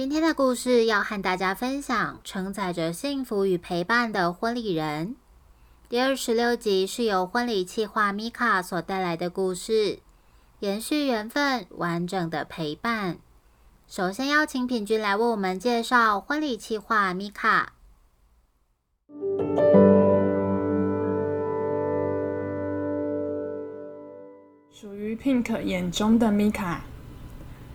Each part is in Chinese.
今天的故事要和大家分享承载着幸福与陪伴的婚礼人。第二十六集是由婚礼企划米卡所带来的故事，延续缘分，完整的陪伴。首先邀请品君来为我们介绍婚礼企划米卡。属于 Pink 眼中的米卡。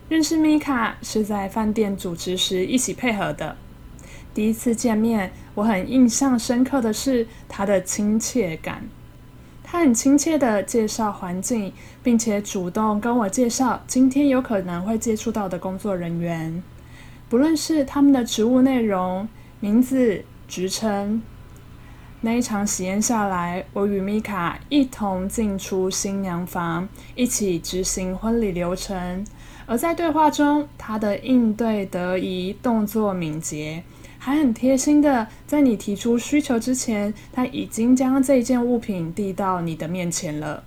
认识米卡是在饭店主持时一起配合的。第一次见面，我很印象深刻的是他的亲切感。他很亲切的介绍环境，并且主动跟我介绍今天有可能会接触到的工作人员，不论是他们的职务内容、名字、职称。那一场喜宴下来，我与米卡一同进出新娘房，一起执行婚礼流程。而在对话中，他的应对得宜，动作敏捷，还很贴心的，在你提出需求之前，他已经将这件物品递到你的面前了。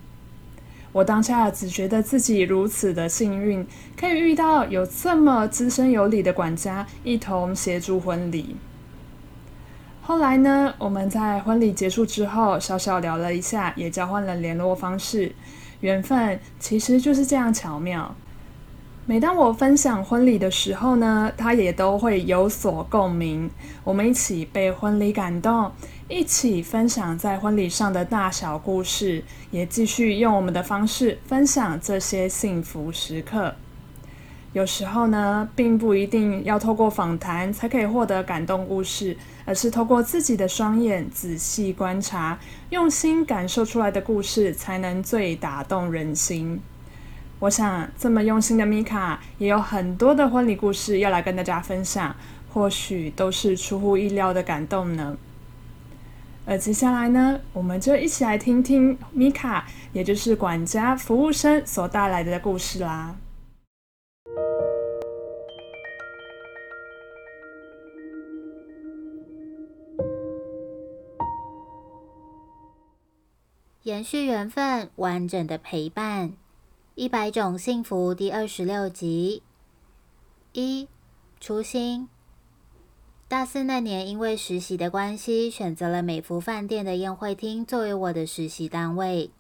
我当下只觉得自己如此的幸运，可以遇到有这么资深有礼的管家，一同协助婚礼。后来呢，我们在婚礼结束之后，小小聊了一下，也交换了联络方式。缘分其实就是这样巧妙。每当我分享婚礼的时候呢，他也都会有所共鸣。我们一起被婚礼感动，一起分享在婚礼上的大小故事，也继续用我们的方式分享这些幸福时刻。有时候呢，并不一定要透过访谈才可以获得感动故事，而是透过自己的双眼仔细观察，用心感受出来的故事，才能最打动人心。我想，这么用心的米卡也有很多的婚礼故事要来跟大家分享，或许都是出乎意料的感动呢。而接下来呢，我们就一起来听听米卡，也就是管家服务生所带来的故事啦。延续缘分，完整的陪伴。一百种幸福第二十六集。一初心。大四那年，因为实习的关系，选择了美孚饭店的宴会厅作为我的实习单位。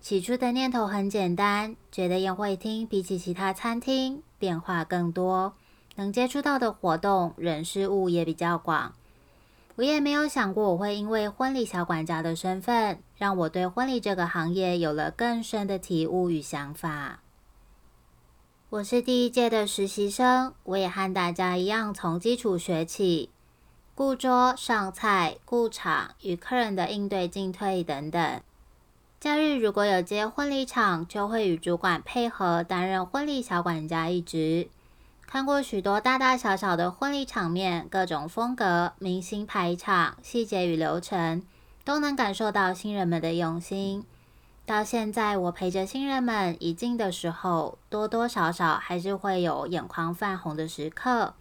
起初的念头很简单，觉得宴会厅比起其他餐厅变化更多，能接触到的活动、人事物也比较广。我也没有想过我会因为婚礼小管家的身份，让我对婚礼这个行业有了更深的体悟与想法。我是第一届的实习生，我也和大家一样从基础学起，顾桌、上菜、顾场、与客人的应对进退等等。假日如果有接婚礼场，就会与主管配合担任婚礼小管家一职。看过许多大大小小的婚礼场面，各种风格、明星排场、细节与流程，都能感受到新人们的用心。到现在，我陪着新人们一进的时候，多多少少还是会有眼眶泛红的时刻。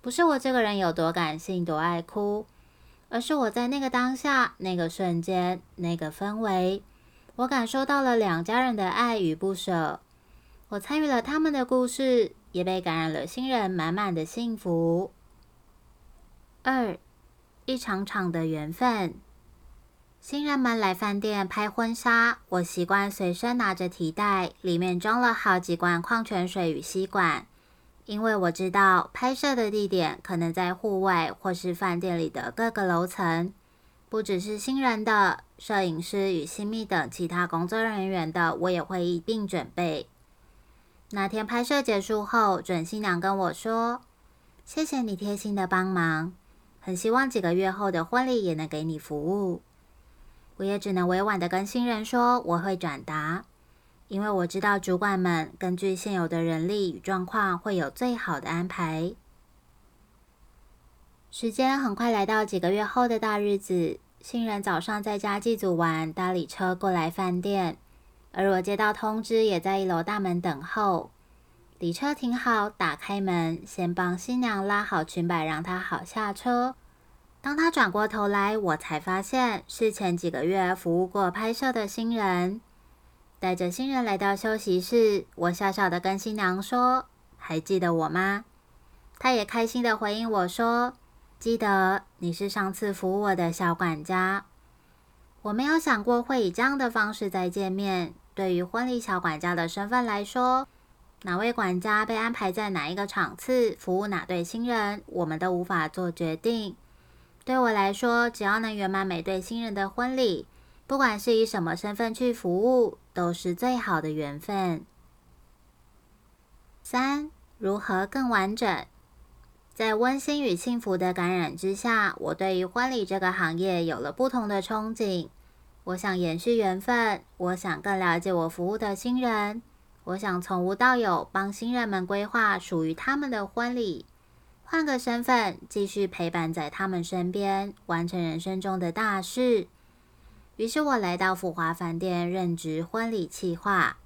不是我这个人有多感性、多爱哭，而是我在那个当下、那个瞬间、那个氛围，我感受到了两家人的爱与不舍。我参与了他们的故事。也被感染了新人满满的幸福。二，一场场的缘分。新人们来饭店拍婚纱，我习惯随身拿着提袋，里面装了好几罐矿泉水与吸管，因为我知道拍摄的地点可能在户外或是饭店里的各个楼层，不只是新人的，摄影师与新密等其他工作人员的，我也会一并准备。那天拍摄结束后，准新娘跟我说：“谢谢你贴心的帮忙，很希望几个月后的婚礼也能给你服务。”我也只能委婉的跟新人说我会转达，因为我知道主管们根据现有的人力与状况会有最好的安排。时间很快来到几个月后的大日子，新人早上在家祭祖完，搭理车过来饭店，而我接到通知，也在一楼大门等候。礼车停好，打开门，先帮新娘拉好裙摆，让她好下车。当她转过头来，我才发现是前几个月服务过拍摄的新人。带着新人来到休息室，我笑笑的跟新娘说：“还记得我吗？”她也开心的回应我说：“记得，你是上次服务我的小管家。”我没有想过会以这样的方式再见面。对于婚礼小管家的身份来说，哪位管家被安排在哪一个场次服务哪对新人，我们都无法做决定。对我来说，只要能圆满每对新人的婚礼，不管是以什么身份去服务，都是最好的缘分。三、如何更完整？在温馨与幸福的感染之下，我对于婚礼这个行业有了不同的憧憬。我想延续缘分，我想更了解我服务的新人。我想从无到有，帮新人们规划属于他们的婚礼，换个身份，继续陪伴在他们身边，完成人生中的大事。于是我来到富华饭店任职婚礼企划。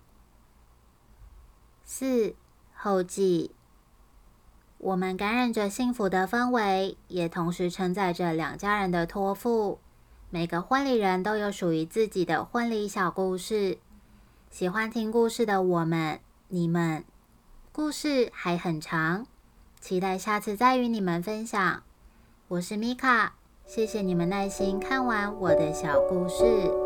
四后记，我们感染着幸福的氛围，也同时承载着两家人的托付。每个婚礼人都有属于自己的婚礼小故事。喜欢听故事的我们，你们，故事还很长，期待下次再与你们分享。我是米卡，谢谢你们耐心看完我的小故事。